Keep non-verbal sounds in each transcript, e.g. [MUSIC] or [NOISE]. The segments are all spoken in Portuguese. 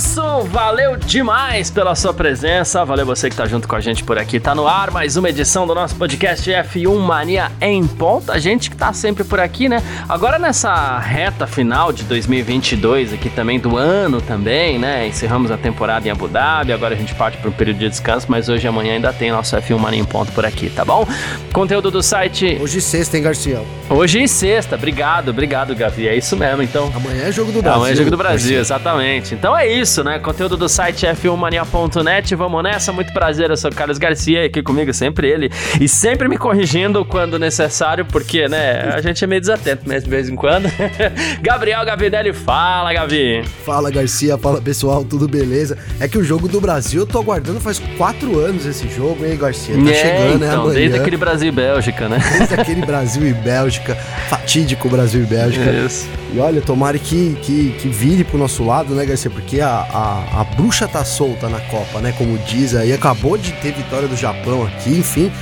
Isso, valeu demais pela sua presença, valeu você que tá junto com a gente por aqui. Tá no ar mais uma edição do nosso podcast F1 Mania em ponto. A gente que tá sempre por aqui, né? Agora nessa reta final de 2022 aqui também do ano também, né? Encerramos a temporada em Abu Dhabi, agora a gente parte para um período de descanso, mas hoje e amanhã ainda tem nosso F1 Mania em ponto por aqui, tá bom? Conteúdo do site Hoje sexta, hein, Garcia? Hoje e sexta. Obrigado, obrigado, Gavi. É isso mesmo, então. Amanhã é jogo do Brasil. Amanhã é jogo do Brasil, Garcia. exatamente. Então é isso, né? Conteúdo do site f1mania.net. Vamos nessa. Muito prazer, eu sou Carlos Garcia, aqui comigo sempre ele. E sempre me corrigindo quando necessário, porque, né, a gente é meio desatento mesmo de vez em quando. [LAUGHS] Gabriel Gavinelli, fala, Gavi. Fala, Garcia. Fala, pessoal. Tudo beleza? É que o jogo do Brasil eu tô aguardando faz quatro anos esse jogo, hein, Garcia? Tá É, chegando, né? então, Amanhã. desde aquele Brasil e Bélgica, né? Desde aquele Brasil e Bélgica, fatídico Brasil e Bélgica. Isso. E olha, tomara que, que, que vire pro nosso lado, né, Garcia? Porque a, a, a bruxa tá solta na Copa, né? Como diz aí, acabou de ter vitória do Japão aqui, enfim.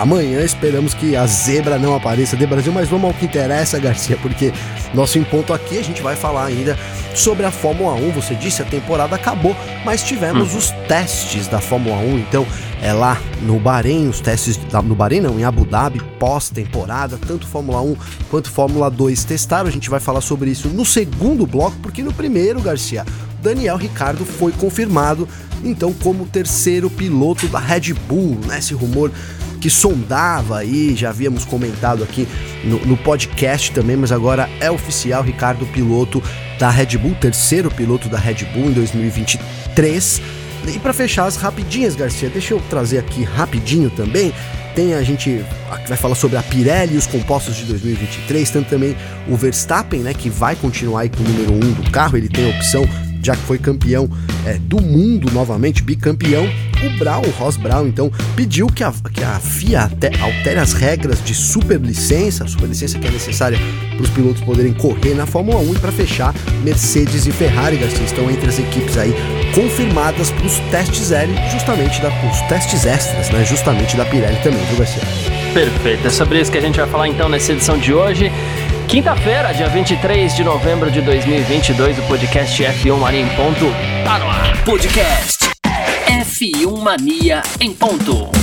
Amanhã esperamos que a zebra não apareça de Brasil, mas vamos ao que interessa, [LAUGHS] Garcia, porque nosso em ponto aqui a gente vai falar ainda sobre a Fórmula 1. Você disse, a temporada acabou, mas tivemos os testes da Fórmula 1, então é lá no Bahrein, os testes da- no Bahrein não, em Abu Dhabi, pós-temporada, tanto Fórmula 1 quanto Fórmula 2 testaram. A gente vai falar sobre isso no segundo bloco, porque no primeiro, Garcia, Daniel Ricardo foi confirmado então como terceiro piloto da Red Bull, né? Esse rumor que sondava aí, já havíamos comentado aqui no, no podcast também, mas agora é oficial, Ricardo, piloto da Red Bull, terceiro piloto da Red Bull em 2023. E para fechar as rapidinhas, Garcia, deixa eu trazer aqui rapidinho também. Tem a gente vai falar sobre a Pirelli e os compostos de 2023, tanto também o Verstappen, né, que vai continuar aí com o número 1 um do carro, ele tem a opção, já que foi campeão é, do mundo novamente, bicampeão. O Brown, o Ross Brown, então, pediu que a, que a FIA até altere as regras de superlicença, a superlicença que é necessária para os pilotos poderem correr na Fórmula 1 e para fechar, Mercedes e Ferrari, Garcia, estão entre as equipes aí confirmadas para os testes L, justamente da, os testes extras, né? Justamente da Pirelli também, viu, Garcia? Perfeito. É sobre isso que a gente vai falar então nessa edição de hoje. Quinta-feira, dia 23 de novembro de 2022, o podcast F1 Mania em ponto tá no ar. Podcast F1 Mania em ponto.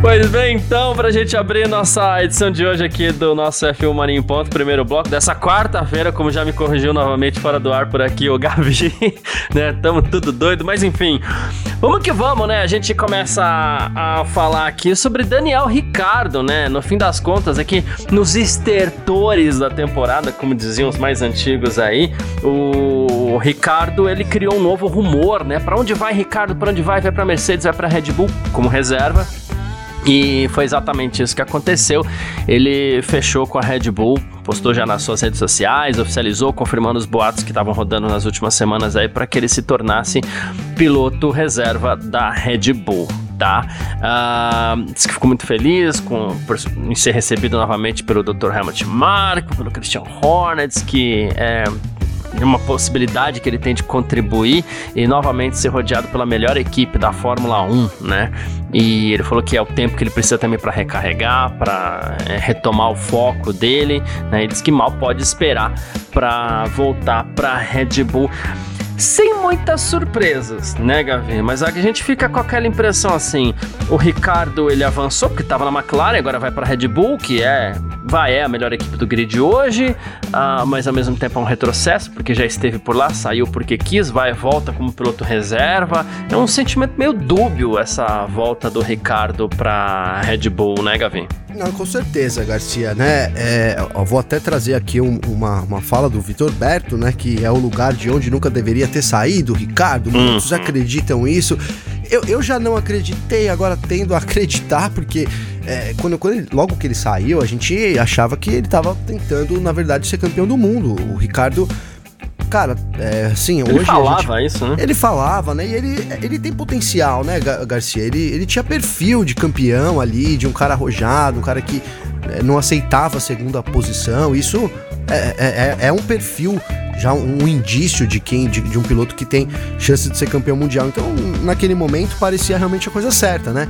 Pois bem, então, pra gente abrir nossa edição de hoje aqui do nosso F1 Mania em Ponto, primeiro bloco dessa quarta-feira, como já me corrigiu novamente fora do ar por aqui o Gavi, [LAUGHS] né? Tamo tudo doido, mas enfim. Vamos que vamos, né? A gente começa a, a falar aqui sobre Daniel Ricardo, né? No fim das contas, aqui nos estertores da temporada, como diziam os mais antigos aí, o Ricardo, ele criou um novo rumor, né? Pra onde vai Ricardo? Pra onde vai? Vai pra Mercedes, vai pra Red Bull como reserva. E foi exatamente isso que aconteceu. Ele fechou com a Red Bull, postou já nas suas redes sociais, oficializou, confirmando os boatos que estavam rodando nas últimas semanas aí para que ele se tornasse piloto reserva da Red Bull. Tá? Ah, disse que ficou muito feliz com, por, em ser recebido novamente pelo Dr. Helmut Marko, pelo Christian Horner, diz que é, uma possibilidade que ele tem de contribuir e novamente ser rodeado pela melhor equipe da Fórmula 1, né? E ele falou que é o tempo que ele precisa também para recarregar, para retomar o foco dele, né? Ele disse que mal pode esperar para voltar para Red Bull. Sem muitas surpresas, né, Gavi? Mas a gente fica com aquela impressão assim: o Ricardo ele avançou porque estava na McLaren, agora vai para Red Bull, que é vai é a melhor equipe do grid hoje, ah, mas ao mesmo tempo é um retrocesso porque já esteve por lá, saiu porque quis, vai volta como piloto reserva. É um sentimento meio dúbio essa volta do Ricardo para Red Bull, né, Gavi? Não, com certeza, Garcia, né? É, eu vou até trazer aqui um- uma, uma fala do Vitor Berto, né? Que é o lugar de onde nunca deveria ter saído, Ricardo. Muitos acreditam isso. Eu, eu já não acreditei, agora tendo a [LAUGHS] acreditar, porque é, quando, quando ele- logo que ele saiu, a gente achava que ele estava tentando, na verdade, ser campeão do mundo. O Ricardo cara, é, assim, ele hoje. Ele falava gente, isso, né? Ele falava, né? E ele, ele tem potencial, né, Garcia? Ele, ele tinha perfil de campeão ali, de um cara arrojado, um cara que é, não aceitava a segunda posição. Isso é, é, é, é um perfil já um indício de quem de, de, um piloto que tem chance de ser campeão mundial. Então, naquele momento parecia realmente a coisa certa, né?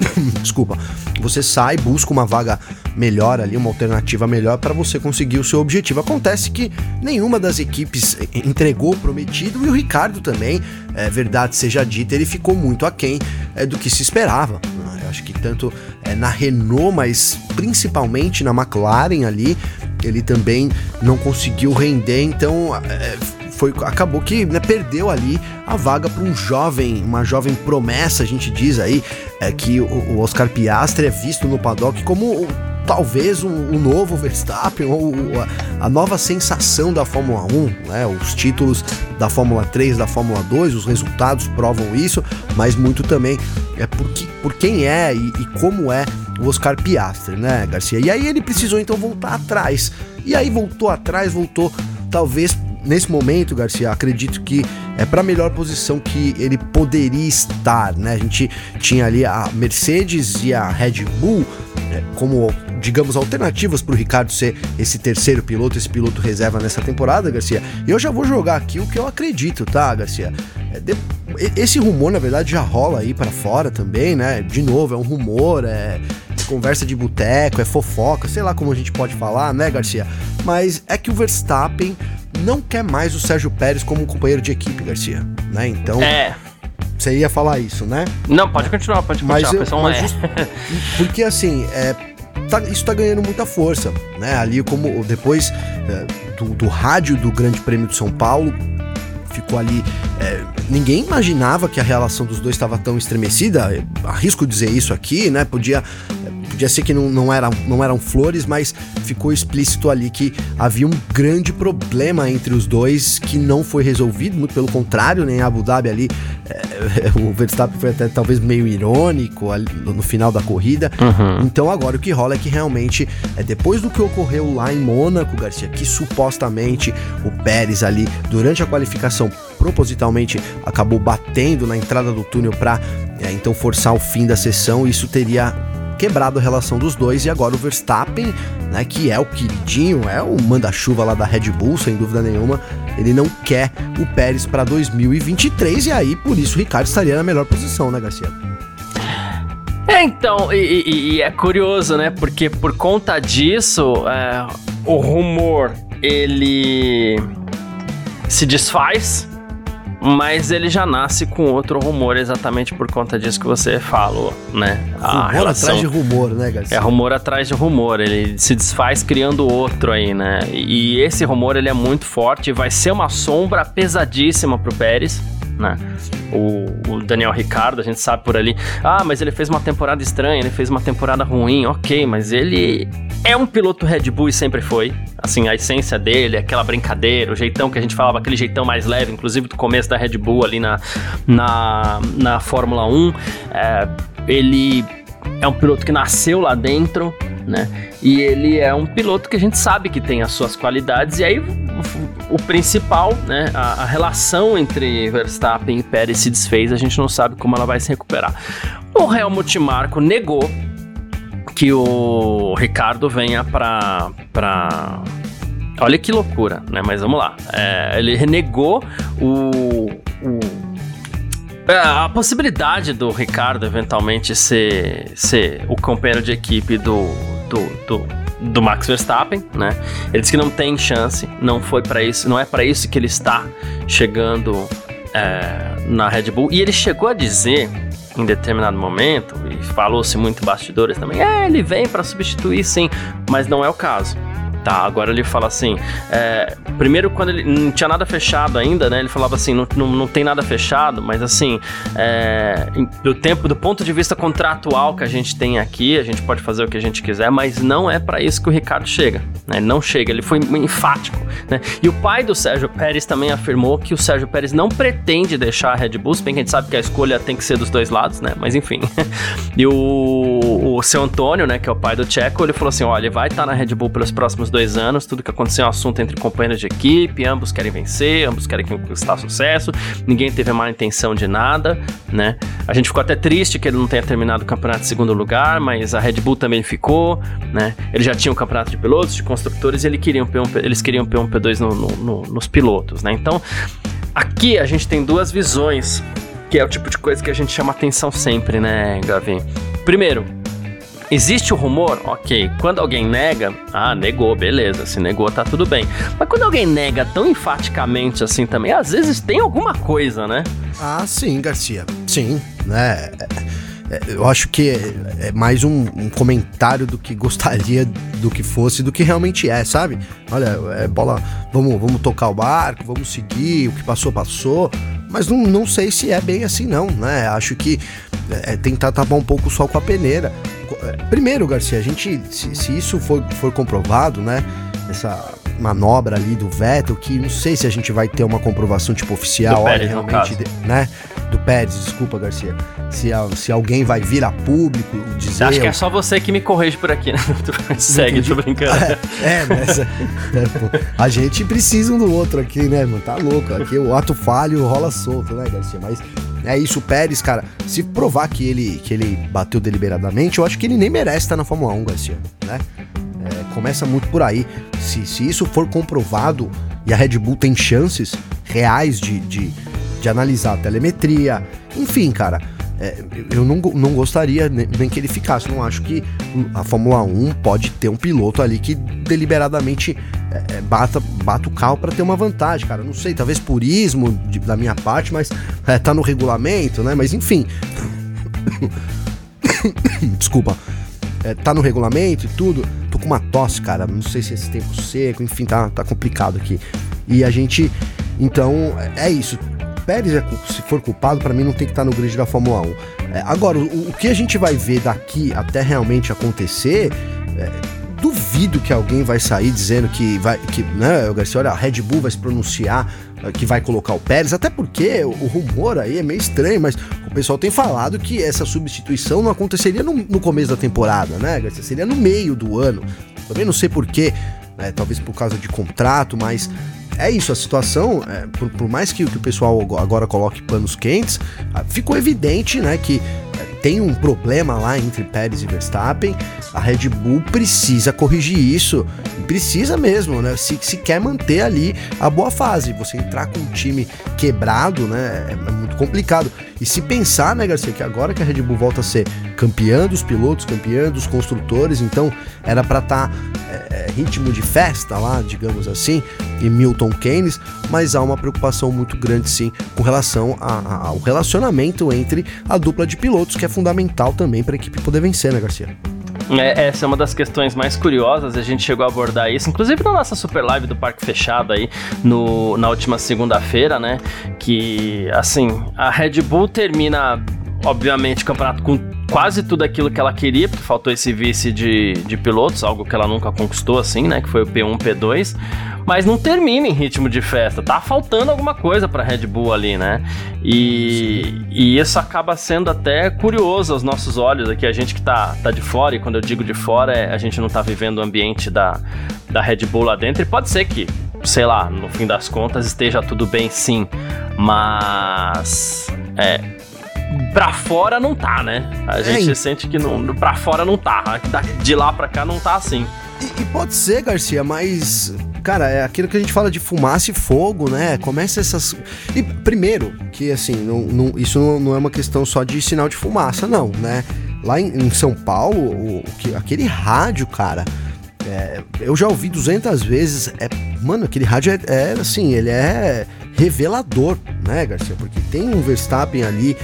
[LAUGHS] Desculpa. Você sai, busca uma vaga melhor ali, uma alternativa melhor para você conseguir o seu objetivo. Acontece que nenhuma das equipes entregou o prometido e o Ricardo também, é verdade seja dita, ele ficou muito aquém é, do que se esperava. Eu acho que tanto é, na Renault, mas principalmente na McLaren ali, ele também não conseguiu render, então é, foi, acabou que né, perdeu ali a vaga para um jovem, uma jovem promessa, a gente diz aí, é que o, o Oscar Piastri é visto no paddock como talvez o, o, novo Verstappen ou a, a, nova sensação da Fórmula 1, né? Os títulos da Fórmula 3, da Fórmula 2, os resultados provam isso, mas muito também é por, que, por quem é e, e como é o Oscar Piastri, né, Garcia? E aí ele precisou então voltar atrás. E aí voltou atrás, voltou talvez nesse momento, Garcia, acredito que é para a melhor posição que ele poderia estar, né? A gente tinha ali a Mercedes e a Red Bull é, como, digamos, alternativas para o Ricardo ser esse terceiro piloto, esse piloto reserva nessa temporada, Garcia. E eu já vou jogar aqui o que eu acredito, tá, Garcia? É, esse rumor, na verdade, já rola aí para fora também, né? De novo, é um rumor, é conversa de boteco, é fofoca, sei lá como a gente pode falar, né, Garcia? Mas é que o Verstappen não quer mais o Sérgio Pérez como um companheiro de equipe, Garcia, né? Então. É. Você ia falar isso, né? Não, pode continuar, pode continuar. Mas, eu, mas é. just, porque assim, é, tá, isso tá ganhando muita força, né? Ali como depois é, do, do rádio do Grande Prêmio de São Paulo, ficou ali. É, ninguém imaginava que a relação dos dois estava tão estremecida. Arrisco dizer isso aqui, né? Podia Podia ser que não, não, era, não eram flores, mas ficou explícito ali que havia um grande problema entre os dois que não foi resolvido, muito pelo contrário, nem né, Abu Dhabi ali, é, [LAUGHS] o Verstappen foi até talvez meio irônico ali, no final da corrida. Uhum. Então agora o que rola é que realmente, é depois do que ocorreu lá em Mônaco, Garcia, que supostamente o Pérez ali, durante a qualificação, propositalmente acabou batendo na entrada do túnel para é, então forçar o fim da sessão, isso teria quebrado a relação dos dois e agora o Verstappen, né, que é o queridinho, é o manda-chuva lá da Red Bull, sem dúvida nenhuma, ele não quer o Pérez para 2023 e aí por isso o Ricardo estaria na melhor posição, né, Garcia? É, então, e, e, e é curioso, né, porque por conta disso, é, o rumor ele se desfaz mas ele já nasce com outro rumor exatamente por conta disso que você falou, né? A rumor relação... atrás de rumor, né, Garcia? É rumor atrás de rumor, ele se desfaz criando outro aí, né? E esse rumor ele é muito forte, vai ser uma sombra pesadíssima pro Pérez, né? O, o, Daniel Ricardo, a gente sabe por ali, ah, mas ele fez uma temporada estranha, ele fez uma temporada ruim, ok, mas ele é um piloto Red Bull e sempre foi. Assim, a essência dele, aquela brincadeira, o jeitão que a gente falava, aquele jeitão mais leve, inclusive do começo da Red Bull ali na, na, na Fórmula 1. É, ele é um piloto que nasceu lá dentro, né? E ele é um piloto que a gente sabe que tem as suas qualidades, e aí o, principal, né? A, a, relação entre Verstappen e Pérez se desfez, a gente não sabe como ela vai se recuperar. O Helmut Marko negou que o Ricardo venha para para Olha que loucura, né? Mas vamos lá. É, ele renegou o, o a possibilidade do Ricardo eventualmente ser, ser o companheiro de equipe do, do, do, do Max Verstappen, né? Ele disse que não tem chance, não foi para isso, não é para isso que ele está chegando é, na Red Bull. E ele chegou a dizer em determinado momento, e falou-se muito em bastidores também, é, ele vem para substituir sim, mas não é o caso. Tá, agora ele fala assim, é, primeiro quando ele não tinha nada fechado ainda, né, ele falava assim, não, não, não tem nada fechado, mas assim, é, do tempo, do ponto de vista contratual que a gente tem aqui, a gente pode fazer o que a gente quiser, mas não é para isso que o Ricardo chega, né, ele não chega, ele foi enfático, né, e o pai do Sérgio Pérez também afirmou que o Sérgio Pérez não pretende deixar a Red Bull, bem que a gente sabe que a escolha tem que ser dos dois lados, né, mas enfim, [LAUGHS] e o, o seu Antônio, né, que é o pai do Checo, ele falou assim, olha, ele vai estar tá na Red Bull pelos próximos dois anos, tudo que aconteceu é um assunto entre companheiros de equipe, ambos querem vencer, ambos querem conquistar sucesso, ninguém teve a má intenção de nada, né? A gente ficou até triste que ele não tenha terminado o campeonato em segundo lugar, mas a Red Bull também ficou, né? Ele já tinha o um campeonato de pilotos, de construtores, e ele queria um P1, eles queriam P1, P2 no, no, no, nos pilotos, né? Então, aqui a gente tem duas visões, que é o tipo de coisa que a gente chama atenção sempre, né, Gavin? Primeiro, Existe o rumor? Ok. Quando alguém nega, ah, negou, beleza. Se negou, tá tudo bem. Mas quando alguém nega tão enfaticamente assim também, às vezes tem alguma coisa, né? Ah, sim, Garcia. Sim, né? É, eu acho que é, é mais um, um, comentário do que gostaria do que fosse, do que realmente é, sabe? Olha, é bola, vamos, vamos tocar o barco, vamos seguir, o que passou, passou. Mas não, não sei se é bem assim, não, né? Acho que é, tentar tapar um pouco o sol com a peneira. É, primeiro, Garcia, a gente, se, se isso for, for comprovado, né? Essa manobra ali do Vettel, que não sei se a gente vai ter uma comprovação tipo oficial, Pérez, olha, realmente, né? Do Pérez, desculpa, Garcia. Se, se alguém vai vir a público dizer. Acho que é só você que me corrige por aqui, né? [LAUGHS] Segue, tô brincando. [LAUGHS] É, é mas é, é, a gente precisa um do outro aqui, né, mano? Tá louco. Aqui o ato falho rola solto, né, Garcia? Mas é isso, o Pérez, cara, se provar que ele, que ele bateu deliberadamente, eu acho que ele nem merece estar na Fórmula 1, Garcia, né? É, começa muito por aí. Se, se isso for comprovado e a Red Bull tem chances reais de, de, de analisar a telemetria, enfim, cara é, eu não, não gostaria nem que ele ficasse. Não acho que a Fórmula 1 pode ter um piloto ali que deliberadamente é, é bata, bata o carro para ter uma vantagem, cara. Não sei, talvez purismo de, da minha parte, mas é, tá no regulamento, né? Mas enfim. [COUGHS] Desculpa. É, tá no regulamento e tudo. Tô com uma tosse, cara. Não sei se é esse tempo seco, enfim, tá, tá complicado aqui. E a gente. Então, é isso Pérez, é, se for culpado, para mim não tem que estar tá no grid da Fórmula 1. É, agora, o, o, que a gente vai ver daqui até realmente acontecer. É, duvido que alguém vai sair dizendo que vai. Que, né, Garcia, olha, a Red Bull vai se pronunciar que vai colocar o Pérez, até porque o, rumor aí é meio estranho, mas o pessoal tem falado que essa substituição não aconteceria no, no começo da temporada, né, Garcia? Seria no meio do ano. Também não sei porquê, né, talvez por causa de contrato, mas é isso, a situação, é, por, por, mais que, que, o pessoal agora coloque panos quentes, ah, ficou evidente, né, que é, tem um problema lá entre Pérez e Verstappen. A Red Bull precisa corrigir isso, precisa mesmo, né? Se, se quer manter ali a boa fase, você entrar com um time quebrado, né, é, é muito complicado. E se pensar, né, Garcia, que agora que a Red Bull volta a ser campeã dos pilotos, campeã dos construtores, então era para estar tá, é, é, ritmo de festa lá, digamos assim, em Milton Keynes, mas há uma preocupação muito grande sim com relação a, a, ao relacionamento entre a dupla de pilotos, que é fundamental também para a equipe poder vencer, né, Garcia? É, essa é uma das questões mais curiosas, a gente chegou a abordar isso, inclusive na nossa super live do Parque Fechado aí, no, na última segunda-feira, né? Que, assim, a Red Bull termina, obviamente, o campeonato com quase tudo aquilo que ela queria, porque faltou esse vice de, de pilotos, algo que ela nunca conquistou, assim, né? Que foi o P1, P2 mas não termina em ritmo de festa. Tá faltando alguma coisa para Red Bull ali, né? E, e, isso acaba sendo até curioso aos nossos olhos aqui, a gente que tá, tá de fora, e quando eu digo de fora, é, a gente não tá vivendo o ambiente da, da Red Bull lá dentro, e pode ser que, sei lá, no fim das contas esteja tudo bem sim, mas. É, pra fora não tá, né? A gente é, sente que não, pra fora não tá. De lá pra cá não tá assim. E, e, pode ser, Garcia, mas cara, é aquilo que a gente fala de fumaça e fogo, né? Começa essas. E primeiro, que assim, não, não, isso não, é uma questão só de sinal de fumaça, não, né? Lá em, em São Paulo, o, que, aquele rádio, cara. É, eu já ouvi 200 vezes. É, mano, aquele rádio é, é, assim, ele é revelador, né, Garcia? Porque tem um Verstappen ali,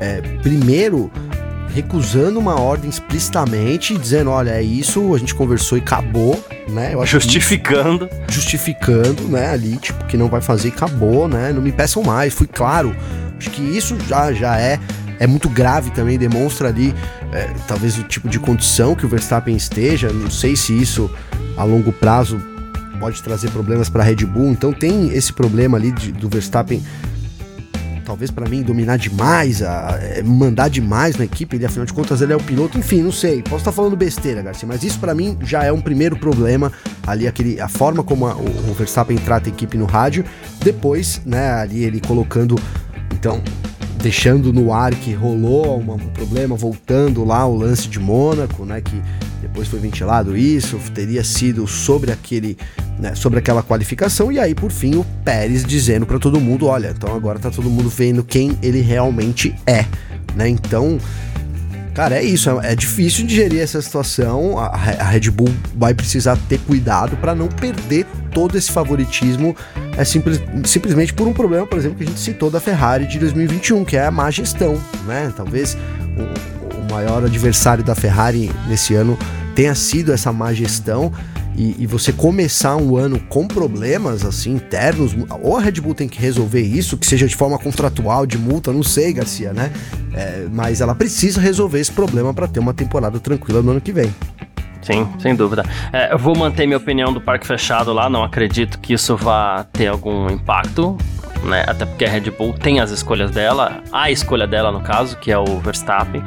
é, primeiro recusando uma ordem explicitamente, dizendo, olha, é isso, a gente conversou e acabou, né? justificando. Justificando, né, ali, tipo, que não vai fazer e acabou, né? Não me peçam mais, fui claro. Acho que isso já, já é é muito grave também, demonstra ali é, talvez o tipo de condição que o Verstappen esteja. Não sei se isso a longo prazo pode trazer problemas para a Red Bull. Então tem esse problema ali de, do Verstappen talvez para mim, dominar demais, a, é, mandar demais na equipe, ele afinal de contas ele é o piloto, enfim, não sei, posso estar tá falando besteira, Garcia, mas isso para mim já é um primeiro problema, ali aquele, a forma como a, o, o Verstappen trata a equipe no rádio, depois, né, ali ele colocando, então, deixando no ar que rolou um problema, voltando lá o lance de Mônaco, né, que depois foi ventilado isso, teria sido sobre aquele, né, sobre aquela qualificação e aí por fim o Pérez dizendo para todo mundo, olha, então agora tá todo mundo vendo quem ele realmente é, né? Então, cara, é isso, é, é difícil digerir essa situação. A, a Red Bull vai precisar ter cuidado para não perder todo esse favoritismo é simples, simplesmente por um problema, por exemplo, que a gente citou da Ferrari de 2021, que é a má gestão, né? Talvez o, o maior adversário da Ferrari nesse ano tenha sido essa má gestão. E, e, você começar um ano com problemas assim internos, ou a Red Bull tem que resolver isso, que seja de forma contratual, de multa, não sei, Garcia, né? É, mas ela precisa resolver esse problema para ter uma temporada tranquila no ano que vem. Sim, sem dúvida. É, eu vou manter minha opinião do parque fechado lá, não acredito que isso vá ter algum impacto. Né? Até porque a Red Bull tem as escolhas dela, a escolha dela no caso, que é o Verstappen.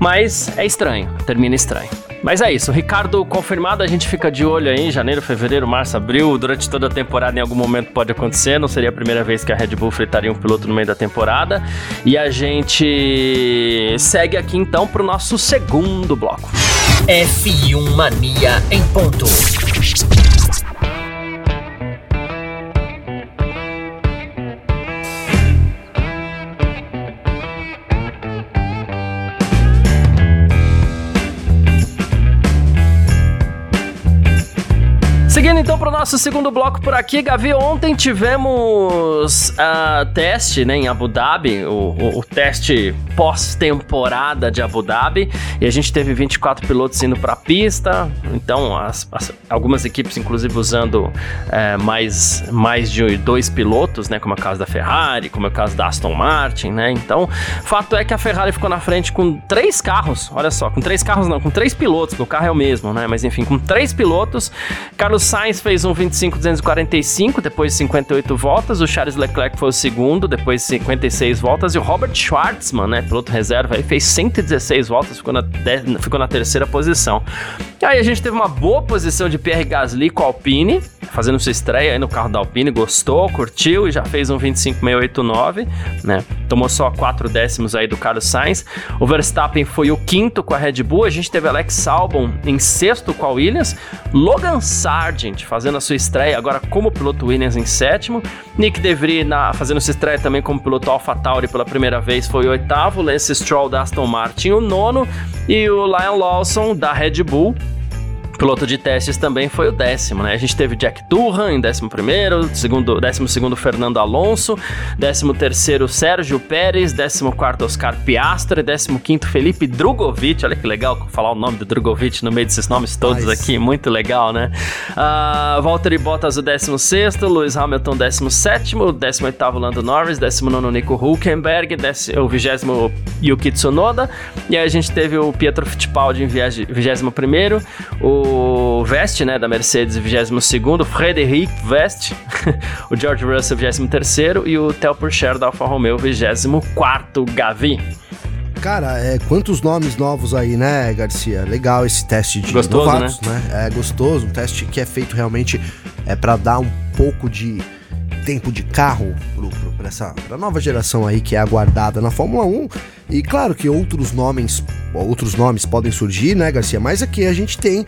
Mas é estranho, termina estranho. Mas é isso, Ricardo confirmado, a gente fica de olho aí, janeiro, fevereiro, março, abril, durante toda a temporada em algum momento pode acontecer, não seria a primeira vez que a Red Bull fritaria um piloto no meio da temporada. E a gente segue aqui então pro nosso segundo bloco. F1 Mania em ponto. Então para o nosso segundo bloco por aqui, Gavi, ontem tivemos uh, teste né, em Abu Dhabi, o, o, o teste pós-temporada de Abu Dhabi, e a gente teve 24 pilotos indo para a pista, então as, as, algumas equipes inclusive usando é, mais, mais de dois pilotos, né, como é o caso da Ferrari, como é o caso da Aston Martin, né, então fato é que a Ferrari ficou na frente com três carros, olha só, com três carros não, com três pilotos, o carro é o mesmo, né, mas enfim, com três pilotos, Carlos Sainz fez um 25.245 depois de 58 voltas. O Charles Leclerc foi o segundo, depois de 56 voltas. E o Robert Schwartzman, né, piloto reserva, aí fez 116 voltas, ficou na, ficou na terceira posição. E aí a gente teve uma boa posição de Pierre Gasly com a Alpine, fazendo sua estreia aí no carro da Alpine, gostou, curtiu e já fez um 25.689, né? Tomou só 4 décimos aí do Carlos Sainz. O Verstappen foi o quinto com a Red Bull. A gente teve Alex Albon em sexto com a Williams. Logan Sargent fazendo a sua estreia agora como piloto Williams em sétimo. Nick DeVry na, fazendo sua estreia também como piloto AlphaTauri pela primeira vez foi oitavo. Lance Stroll da Aston Martin o nono. E o Lion Lawson da Red Bull piloto de testes também foi o décimo, né? A gente teve Jack Durham em décimo primeiro, segundo, décimo segundo Fernando Alonso, décimo terceiro Sérgio Pérez, décimo quarto Oscar Piastri, décimo quinto Felipe Drogovic, olha que legal falar o nome do Drogovic no meio desses nomes todos nice. aqui, muito legal, né? Uh, Valtteri Bottas o décimo sexto, Lewis Hamilton décimo sétimo, décimo oitavo Lando Norris, décimo nono Nico Hulkenberg, décimo, o vigésimo Yuki Tsunoda, e aí a gente teve o Pietro Fittipaldi em vigésimo primeiro, o o Vest, né, da Mercedes, 22º, Frederic Vest, [LAUGHS] o George Russell, 23º e o Theo Pourchaire da Alfa Romeo, 24º, Gavi. Cara, é, quantos nomes novos aí, né, Garcia? Legal esse teste de gostoso, novatos, né? né? É gostoso, um teste que é feito realmente é para dar um pouco de tempo de carro para essa pra nova geração aí que é aguardada na Fórmula 1. E claro que outros nomes, outros nomes podem surgir, né, Garcia? Mas aqui a gente tem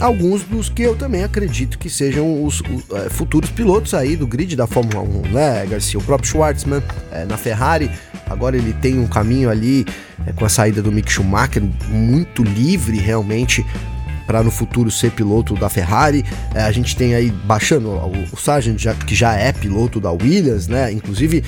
alguns dos que eu também acredito que sejam os, os é, futuros pilotos aí do grid da Fórmula 1, né, Garcia? O próprio Schwartzman é, na Ferrari, agora ele tem um caminho ali é, com a saída do Mick Schumacher muito livre realmente para no futuro ser piloto da Ferrari. É, a gente tem aí baixando o, o Sargent, já, que já é piloto da Williams, né? Inclusive,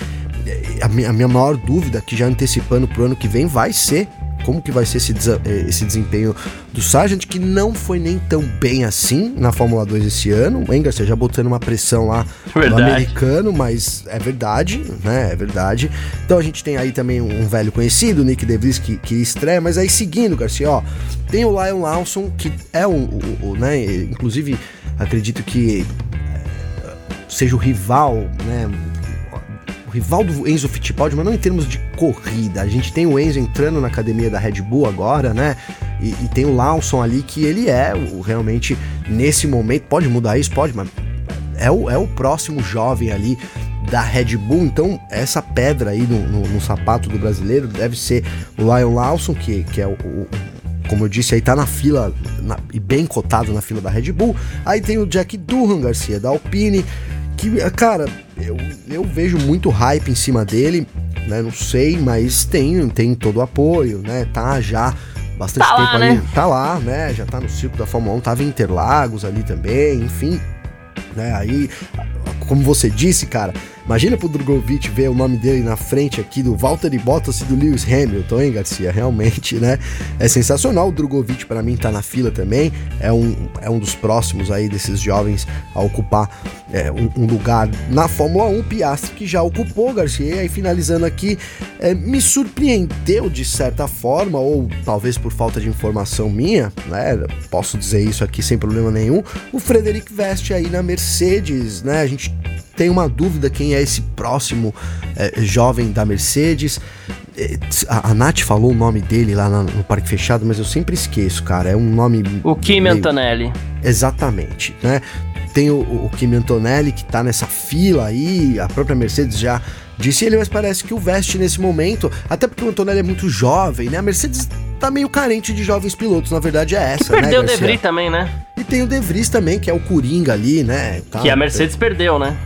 é, a minha, a minha maior dúvida, que já antecipando para o ano que vem, vai ser como que vai ser esse, eh, esse desempenho do Sargent, que não foi nem tão bem assim na Fórmula 2 esse ano. O Engar já botando uma pressão lá verdade. no americano, mas é verdade, né? É verdade. Então a gente tem aí também um velho conhecido, Nick DeVries, que, que estreia, mas aí seguindo, Garcia, ó, tem o Lion Lawson, que é um, o, o, né? Inclusive, acredito que eh, seja o rival, né? Rival do Enzo Fittipaldi, mas não em termos de corrida. A gente tem o Enzo entrando na academia da Red Bull agora, né? E, e tem o Lawson ali que ele é o, realmente nesse momento pode mudar isso, pode, mas é o, é o próximo jovem ali da Red Bull. Então, essa pedra aí no, no, no sapato do brasileiro deve ser o Lion Lawson, que, que é o, o como eu disse, aí tá na fila na, e bem cotado na fila da Red Bull. Aí tem o Jack Durham Garcia da Alpine, que, cara, eu, eu vejo muito hype em cima dele, né? Não sei, mas tem, tem todo o apoio, né? Tá já bastante tá tempo lá, ali, né? tá lá, né? Já tá no circo da Fórmula 1, tava em Interlagos ali também, enfim, né? Aí, como você disse, cara, Imagina pro Drogovic ver o nome dele na frente aqui do Valtteri Bottas e do Lewis Hamilton, hein, Garcia? Realmente, né? É sensacional. O Drogovic, para mim, tá na fila também. É um, é um dos próximos aí desses jovens a ocupar é, um, um, lugar na Fórmula 1. Piastri, que já ocupou, Garcia. E aí, finalizando aqui, é, me surpreendeu de certa forma, ou talvez por falta de informação minha, né? Posso dizer isso aqui sem problema nenhum. O Frederic Veste aí na Mercedes, né? A gente tem uma dúvida quem é esse próximo é, jovem da Mercedes. É, a, a Nath falou o nome dele lá no, no Parque Fechado, mas eu sempre esqueço, cara. É um nome. O Kim meio... Antonelli. Exatamente, né? Tem o, o Kimi Antonelli que tá nessa fila aí, a própria Mercedes já disse ele, mas parece que o Veste nesse momento, até porque o Antonelli é muito jovem, né? A Mercedes tá meio carente de jovens pilotos, na verdade é essa, que perdeu né, o De Vries também, né? E tem o De Vries também, que é o Coringa ali, né? Tá, que a Mercedes perdeu, né?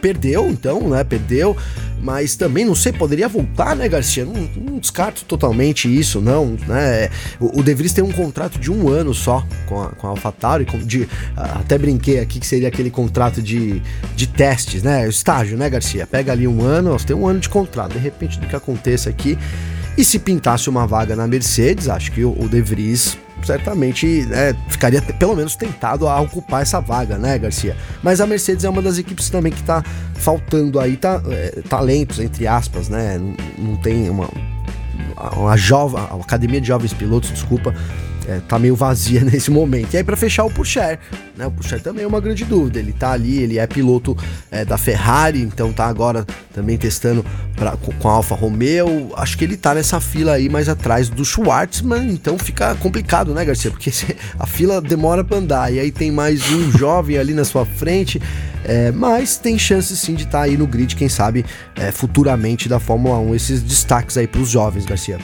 Perdeu, então, né? Perdeu, mas também não sei, poderia voltar, né, Garcia? Não, não descarto totalmente isso, não, né? O, o De Vries tem um contrato de um ano só com a, com a AlphaTauri, de, até brinquei aqui que seria aquele contrato de, de testes, né? Estágio, né, Garcia? Pega ali um ano, você tem um ano de contrato, de repente do que aconteça aqui. E se pintasse uma vaga na Mercedes, acho que o, o De Vries certamente né, ficaria pelo menos tentado a ocupar essa vaga, né, Garcia? Mas a Mercedes é uma das equipes também que tá faltando aí tá, é, talentos, entre aspas, né? Não, não tem uma, uma jovem, a academia de jovens pilotos, desculpa, é, tá meio vazia [LAUGHS] nesse momento. E aí, para fechar, o Pucher, né? O Pucher também é uma grande dúvida. Ele tá ali, ele é piloto é, da Ferrari, então tá agora também testando pra, com a Alfa Romeo. Acho que ele tá nessa fila aí mais atrás do Schwartzman, então fica complicado, né, Garcia? Porque [LAUGHS] a fila demora para andar. E aí tem mais um [LAUGHS] jovem ali na sua frente. É, mas tem chance sim de estar tá aí no grid, quem sabe, é, futuramente da Fórmula 1. Esses destaques aí para os jovens, Garcia.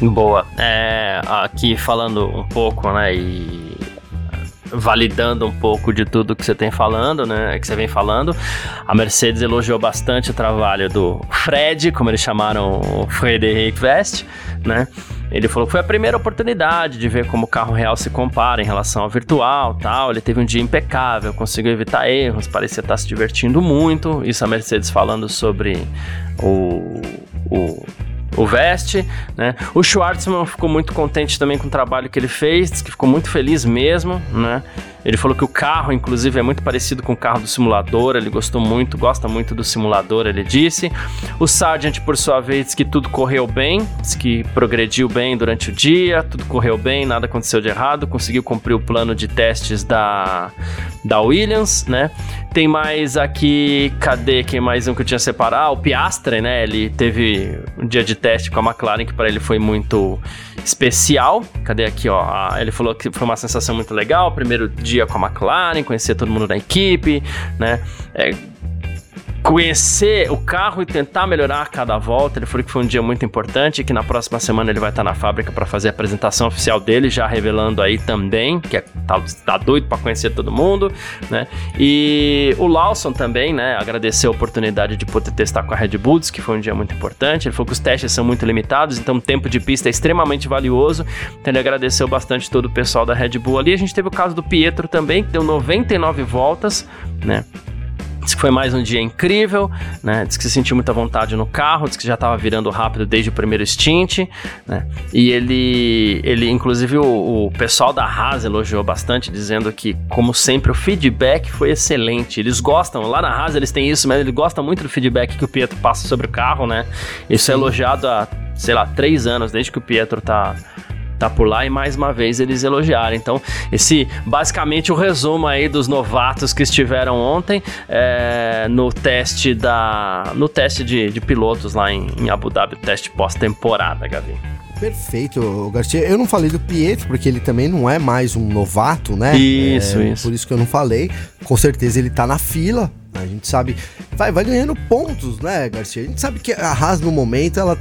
Boa. É, aqui falando um pouco, né, e validando um pouco de tudo que você tem falando, né, que você vem falando. A Mercedes elogiou bastante o trabalho do Fred, como eles chamaram o Frederic West, né? Ele falou que foi a primeira oportunidade de ver como o carro real se compara em relação ao virtual, tal. Ele teve um dia impecável, conseguiu evitar erros, parecia estar se divertindo muito. Isso a Mercedes falando sobre o, o o Veste, né? O Schwartzman ficou muito contente também com o trabalho que ele fez, que ficou muito feliz mesmo, né? Ele falou que o carro, inclusive, é muito parecido com o carro do simulador. Ele gostou muito, gosta muito do simulador, ele disse. O Sargent, por sua vez, disse que tudo correu bem, disse que progrediu bem durante o dia, tudo correu bem, nada aconteceu de errado, conseguiu cumprir o plano de testes da, da Williams, né? Tem mais aqui, cadê quem mais um que eu tinha separado? O Piastre, né? Ele teve um dia de teste com a McLaren que para ele foi muito especial. Cadê aqui, ó? Ele falou que foi uma sensação muito legal. Primeiro dia com a McLaren, conhecer todo mundo da equipe, né? É, conhecer o carro e tentar melhorar a cada volta. Ele falou que foi um dia muito importante e que na próxima semana ele vai estar na fábrica para fazer a apresentação oficial dele, já revelando aí também que é, tá, tá doido para conhecer todo mundo, né? E o Lawson também, né? Agradeceu a oportunidade de poder testar com a Red Bull, que foi um dia muito importante. Ele falou que os testes são muito limitados, então o tempo de pista é extremamente valioso. Então ele agradeceu bastante todo o pessoal da Red Bull ali. A gente teve o caso do Pietro também, que deu 99 voltas, né? Diz que foi mais um dia incrível, né? Diz que se sentiu muita vontade no carro, diz que já estava virando rápido desde o primeiro stint, né? E ele, ele inclusive, o, o, pessoal da Haas elogiou bastante, dizendo que, como sempre, o feedback foi excelente. Eles gostam, lá na Haas eles têm isso, mas eles gostam muito do feedback que o Pietro passa sobre o carro, né? Isso é Sim. é elogiado há, sei lá, três anos, desde que o Pietro tá tá por lá e mais uma vez eles elogiaram. Então, esse basicamente o resumo aí dos novatos que estiveram ontem é, no teste da no teste de, de pilotos lá em, em Abu Dhabi, teste pós-temporada, Gavi. Perfeito, Garcia. Eu não falei do Pietro, porque ele também não é mais um novato, né? Isso, é, isso. Por isso que eu não falei. Com certeza ele tá na fila. A gente sabe. Vai, vai ganhando pontos, né, Garcia? A gente sabe que a Haas, no momento, ela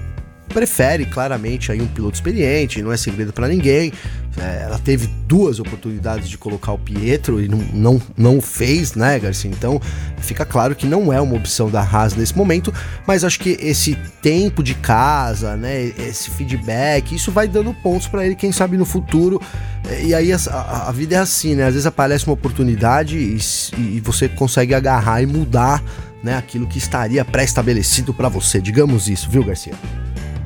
prefere claramente aí um piloto experiente, não é segredo para ninguém. É, ela teve duas oportunidades de colocar o Pietro e não, não, não fez, né, Garcia? Então fica claro que não é uma opção da Haas nesse momento, mas acho que esse tempo de casa, né, esse feedback, isso vai dando pontos para ele, quem sabe no futuro. E aí a, a, vida é assim, né? Às vezes aparece uma oportunidade e, e você consegue agarrar e mudar né, aquilo que estaria pré-estabelecido para você, digamos isso, viu, Garcia?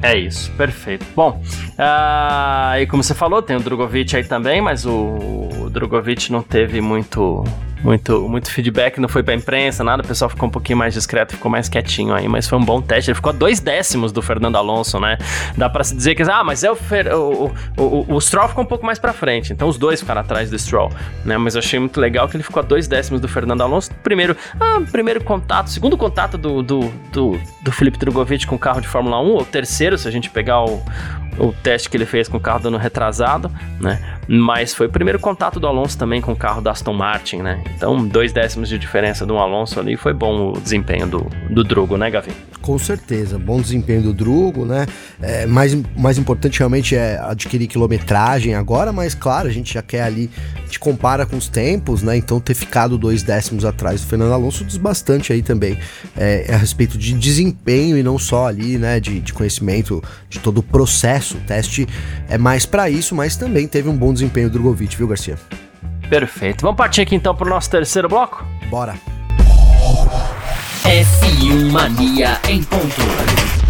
É isso, perfeito. Bom, uh, e como você falou, tem o Drogovic aí também, mas o, o Drogovic não teve muito muito, muito feedback, não foi pra imprensa, nada, o pessoal ficou um pouquinho mais discreto, ficou mais quietinho aí, mas foi um bom teste. Ele ficou a dois décimos do Fernando Alonso, né? Dá pra se dizer que, ah, mas é o, Fer, o, o, o, o Stroll ficou um pouco mais pra frente, então os dois ficaram atrás do Stroll, né? Mas eu achei muito legal que ele ficou a dois décimos do Fernando Alonso. Primeiro, ah, primeiro contato, segundo contato do, do, do, do Felipe Drogovic com o carro de Fórmula 1, ou terceiro, se a gente pegar o, o teste que ele fez com o carro dando retrasado, né? Mas foi o primeiro contato do Alonso também com o carro da Aston Martin, né? Então, dois décimos de diferença do Alonso ali, foi bom o desempenho do, do Drogo, né, Gavi? Com certeza, bom desempenho do Drugo, né? É, mais, mais importante realmente é adquirir quilometragem agora, mas claro, a gente já quer ali, te compara com os tempos, né? Então ter ficado dois décimos atrás do Fernando Alonso diz bastante aí também é, a respeito de desempenho e não só ali, né? De, de conhecimento de todo o processo. O teste é mais para isso, mas também teve um bom desempenho do Drogovic, viu, Garcia? Perfeito. Vamos partir aqui então pro nosso terceiro bloco? Bora. F1 Mania em ponto.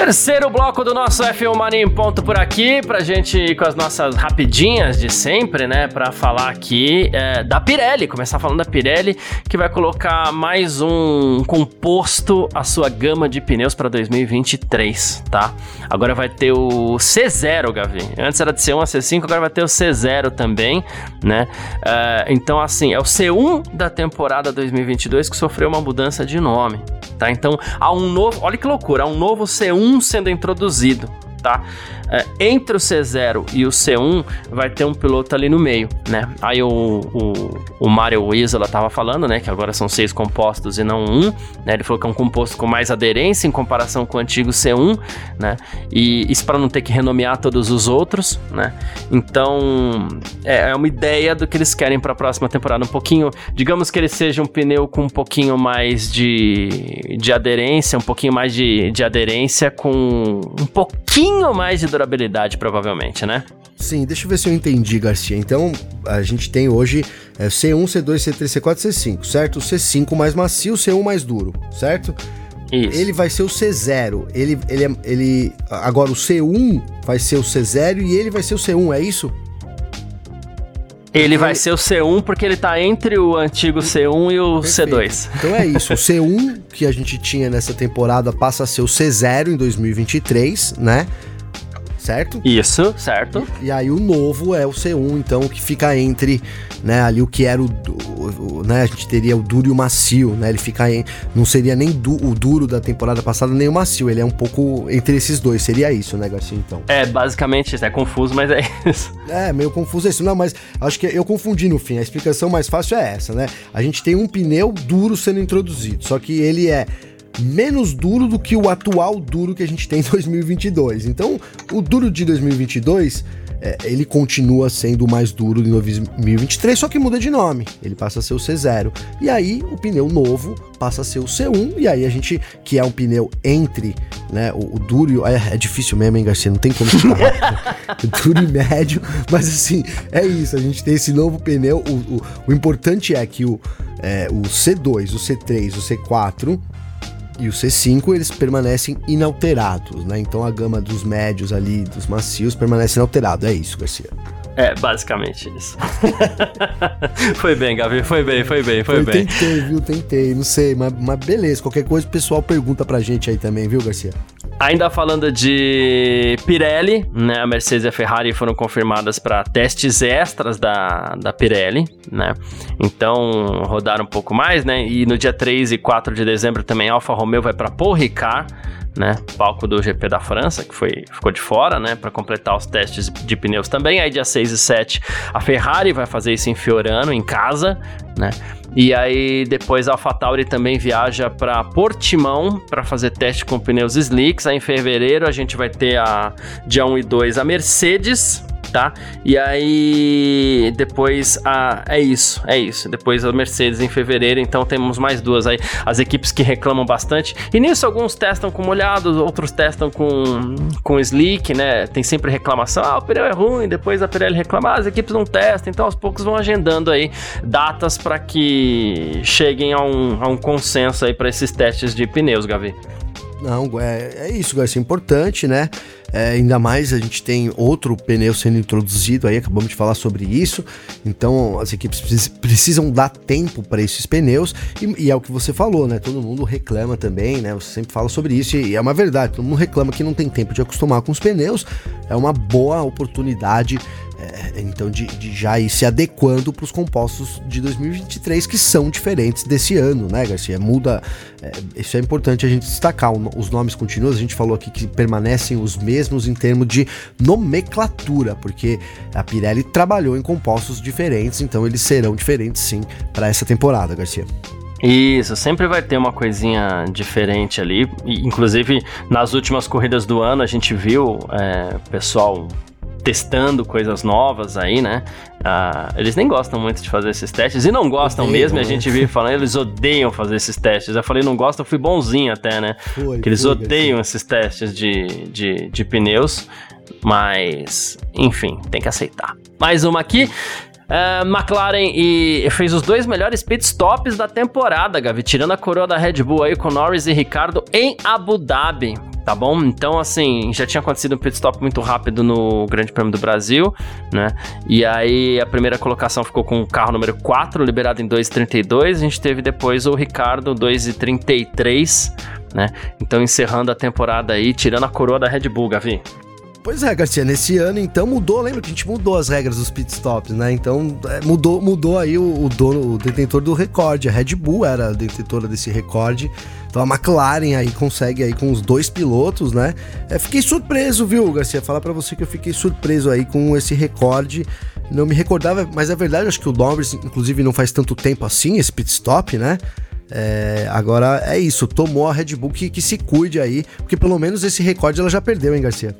Terceiro bloco do nosso F1 Mania em ponto por aqui, pra gente ir com as nossas rapidinhas de sempre, né? Pra falar aqui é, da Pirelli, começar falando da Pirelli, que vai colocar mais um composto à sua gama de pneus para 2023, tá? Agora vai ter o C0, Gavi. Antes era de C1 a C5, agora vai ter o C0 também, né? É, então, assim, é o C1 da temporada 2022 que sofreu uma mudança de nome, tá? Então, há um novo, olha que loucura, há um novo C1 sendo introduzido, tá? É, entre o C0 e o C1 vai ter um piloto ali no meio, né? Aí o, o, o Mario Isola tava falando, né? Que agora são seis compostos e não um, né? Ele falou que é um composto com mais aderência em comparação com o antigo C1, né? E isso para não ter que renomear todos os outros, né? Então é, é uma ideia do que eles querem para a próxima temporada, um pouquinho, digamos que ele seja um pneu com um pouquinho mais de, de aderência, um pouquinho mais de, de aderência com um pouquinho mais de durabilidade, provavelmente, né? Sim, deixa eu ver se eu entendi, Garcia. Então, a gente tem hoje é, C1, C2, C3, C4, C5, certo? O C5 mais macio, o C1 mais duro, certo? Isso. Ele vai ser o C0. Ele, ele, é, ele, agora o C1 vai ser o C0 e ele vai ser o C1, é isso? Ele vai ser o C1 porque ele tá entre o antigo C1 e o Perfeito. C2. Então é isso. O C1 que a gente tinha nessa temporada passa a ser o C0 em 2023, né? Certo? Isso, certo. E, e, aí o novo é o C1, então, que fica entre, né, ali o que era o, o, o, né, a gente teria o duro e o macio, né? Ele fica em, não seria nem du, o duro da temporada passada nem o macio, ele é um pouco entre esses dois, seria isso, né, Garcia, então? É, basicamente isso, é confuso, mas é [LAUGHS] isso. É, meio confuso isso, não, mas acho que eu confundi no fim, a explicação mais fácil é essa, né? A gente tem um pneu duro sendo introduzido, só que ele é menos duro do que o atual duro que a gente tem em [LAUGHS] 2022. Então, o duro de 2022 é, ele continua sendo o mais duro de 2023, só que muda de nome. Ele passa a ser o C0. E aí o pneu novo passa a ser o C1. E aí a gente, que é um pneu entre né, o, o duro e. É, é, difícil mesmo, hein, Garcia? Não tem como [LAUGHS] duro e médio. Mas assim, é isso. A gente tem esse novo pneu. O, o, o importante é que o, é, o C2, o C3, o C4 e o C5 eles permanecem inalterados, né? Então a gama dos médios ali, dos macios, permanece inalterado. É isso, Garcia. É, basicamente isso. [LAUGHS] foi bem, Gabi, foi bem, foi bem, foi Eu bem. Tentei, viu? Tentei, não sei, mas, mas beleza. Qualquer coisa o pessoal pergunta pra gente aí também, viu, Garcia? Ainda falando de Pirelli, né? A Mercedes e a Ferrari foram confirmadas para testes extras da, da Pirelli, né? Então rodaram um pouco mais, né? E no dia 3 e 4 de dezembro também Alfa Romeo vai para Paul Ricard, né? Palco do GP da França, que foi, ficou de fora, né? Para completar os testes de pneus também. Aí dia 6 e 7 a Ferrari vai fazer isso em Fiorano, em casa, né? E aí depois a AlphaTauri também viaja para Portimão para fazer teste com pneus slicks. Aí em fevereiro a gente vai ter a dia 1 e 2 a Mercedes, tá? E aí depois a é isso, é isso. Depois a Mercedes em fevereiro, então temos mais duas aí, as equipes que reclamam bastante. E nisso alguns testam com molhados, outros testam com com slick, né? Tem sempre reclamação, ah, o pneu é ruim, depois a Pirelli reclama, ah, as equipes não testam, então aos poucos vão agendando aí datas para que cheguem a um, a um consenso aí para esses testes de pneus, Gavi. Não, é, é isso, Garcia, é importante, né? É, ainda mais a gente tem outro pneu sendo introduzido aí, acabamos de falar sobre isso. Então as equipes precisam dar tempo para esses pneus e, e, é o que você falou, né? Todo mundo reclama também, né? Você sempre fala sobre isso e é uma verdade. Todo mundo reclama que não tem tempo de acostumar com os pneus. É uma boa oportunidade é, então de, de, já ir se adequando para os compostos de 2023 que são diferentes desse ano, né, Garcia? Muda, é, isso é importante a gente destacar. Os nomes continuam, a gente falou aqui que permanecem os mesmos em termos de nomenclatura, porque a Pirelli trabalhou em compostos diferentes, então eles serão diferentes sim para essa temporada, Garcia. Isso, sempre vai ter uma coisinha diferente ali. Inclusive, nas últimas corridas do ano, a gente viu é, pessoal testando coisas novas aí, né? Ah, eles nem gostam muito de fazer esses testes e não gostam Odeio, mesmo. Né? A gente vive [LAUGHS] falando, eles odeiam fazer esses testes. Eu falei, não gostam, fui bonzinho até, né? Foi, Porque eles foi, odeiam assim. esses testes de, de, de pneus. Mas, enfim, tem que aceitar. Mais uma aqui. Uh, McLaren e fez os dois melhores pit stops da temporada, Gavi, tirando a coroa da Red Bull aí com Norris e Ricardo em Abu Dhabi tá bom? Então, assim, já tinha acontecido um pit stop muito rápido no Grande Prêmio do Brasil, né? E aí a primeira colocação ficou com o carro número 4, liberado em 2,32. A gente teve depois o Ricardo 2,33, né? Então, encerrando a temporada aí, tirando a coroa da Red Bull, Gavi. Pois é, Garcia, nesse ano então mudou, lembra que a gente mudou as regras dos pitstops, né? Então é, mudou, mudou aí o, o, dono, o detentor do recorde. A Red Bull era a detentora desse recorde. Então a McLaren aí consegue aí com os dois pilotos, né? É, fiquei surpreso, viu, Garcia? Falar para você que eu fiquei surpreso aí com esse recorde. Não me recordava, mas é verdade, acho que o Norris, inclusive, não faz tanto tempo assim, esse pit stop, né? É, agora é isso, tomou a Red Bull que, que se cuide aí, porque pelo menos esse recorde ela já perdeu, hein, Garcia?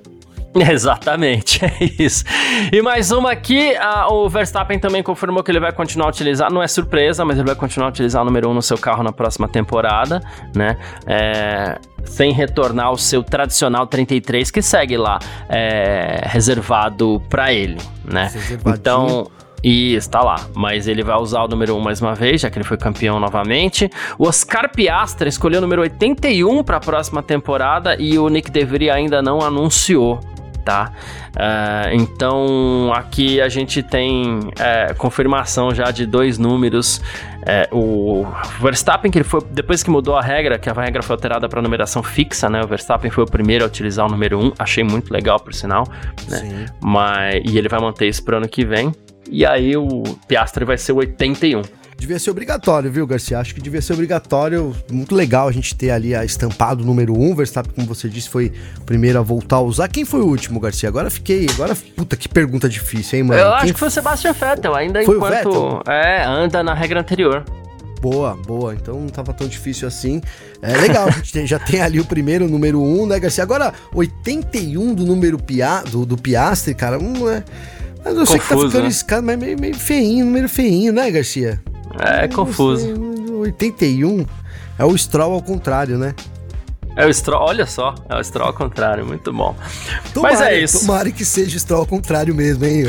[LAUGHS] Exatamente, é isso. E mais uma aqui, a, o Verstappen também confirmou que ele vai continuar a utilizar, não é surpresa, mas ele vai continuar a utilizar o número 1 um no seu carro na próxima temporada, né? É, sem retornar ao seu tradicional 33 que segue lá é, reservado para ele, né? Então e está lá, mas ele vai usar o número 1 mais uma vez, já que ele foi campeão novamente. O Oscar Piastra escolheu o número 81 para a próxima temporada e o Nick DeVry ainda não anunciou tá? Uh, então aqui a gente tem é, confirmação já de dois números. É, o Verstappen, que ele foi depois que mudou a regra, que a regra foi alterada para numeração fixa, né? O Verstappen foi o primeiro a utilizar o número 1, achei muito legal, por sinal. Né? Mas, e ele vai manter isso para ano que vem. E aí o Piastri vai ser o 81 devia ser obrigatório, viu, Garcia? Acho que devia ser obrigatório. Muito legal a gente ter ali a estampado número 1. Um. Verstappen, como você disse, foi o primeiro a voltar a usar. Quem foi o último, Garcia? Agora fiquei. Agora, puta, que pergunta difícil, hein, mano? Eu Quem acho que foi o Sebastian Vettel, ainda foi enquanto. É, anda na regra anterior. Boa, boa. Então não tava tão difícil assim. É legal, a gente já tem ali o primeiro, número 1, um, né, Garcia? Agora, 81 do número Pia, do, do Piastre, cara, um, é. Mas eu Confuso, sei que tá ficando né? esse cara, mas meio, meio feinho, número feinho, né, Garcia? É, é confuso. 81 é o Stroll ao contrário, né? É o Stroll, olha só, é o Stroll ao contrário, muito bom. Tomara, Mas é isso. Tomara que seja o Stroll ao contrário mesmo, hein?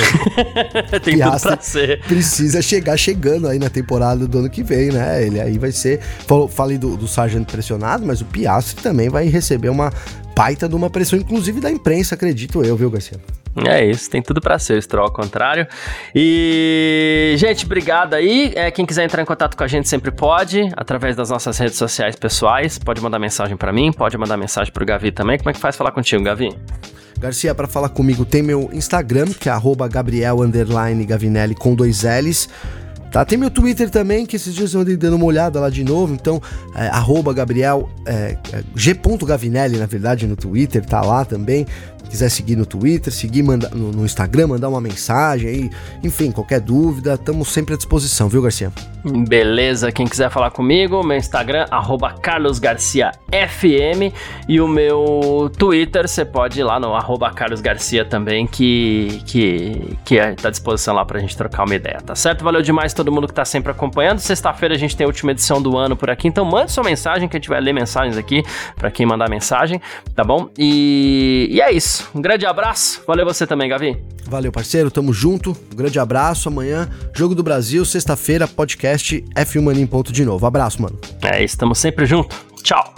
[LAUGHS] Tem tudo pra ser. Precisa chegar chegando aí na temporada do ano que vem, né? Ele aí vai ser. Falei do, do Sargento pressionado, mas o Piastri também vai receber uma baita de uma pressão, inclusive da imprensa, acredito eu, viu, Garcia? É isso, tem tudo para ser, o ao contrário. E, gente, obrigado aí. É, quem quiser entrar em contato com a gente sempre pode, através das nossas redes sociais pessoais. Pode mandar mensagem para mim, pode mandar mensagem pro Gavi também. Como é que faz falar contigo, Gavi? Garcia, para falar comigo, tem meu Instagram, que é Gabriel Gavinelli com dois L's. Tá, tem meu Twitter também, que esses dias eu andei dando uma olhada lá de novo, então, é, Gabriel, é, é, G.Gavinelli, na verdade, no Twitter, tá lá também quiser seguir no Twitter, seguir manda, no, no, Instagram, mandar uma mensagem aí, enfim, qualquer dúvida, estamos sempre à disposição, viu, Garcia? Beleza, quem quiser falar comigo, meu Instagram, carlosgarciafm e o meu Twitter, você pode ir lá no carlosgarcia também, que, que, que é, tá à disposição lá pra gente trocar uma ideia, tá certo? Valeu demais todo mundo que tá sempre acompanhando. Sexta-feira a gente tem a última edição do ano por aqui, então mande sua mensagem, que a gente vai ler mensagens aqui para quem mandar mensagem, tá bom? E, e é isso. Um grande abraço. Valeu você também, Gavi. Valeu, parceiro. Tamo junto. Um grande abraço. Amanhã, Jogo do Brasil, sexta-feira, podcast F1 Mania em ponto de novo. Abraço, mano. É isso, tamo sempre junto. Tchau.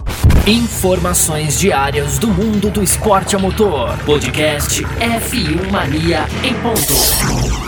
Informações diárias do mundo do esporte a motor. Podcast F1 Mania em ponto.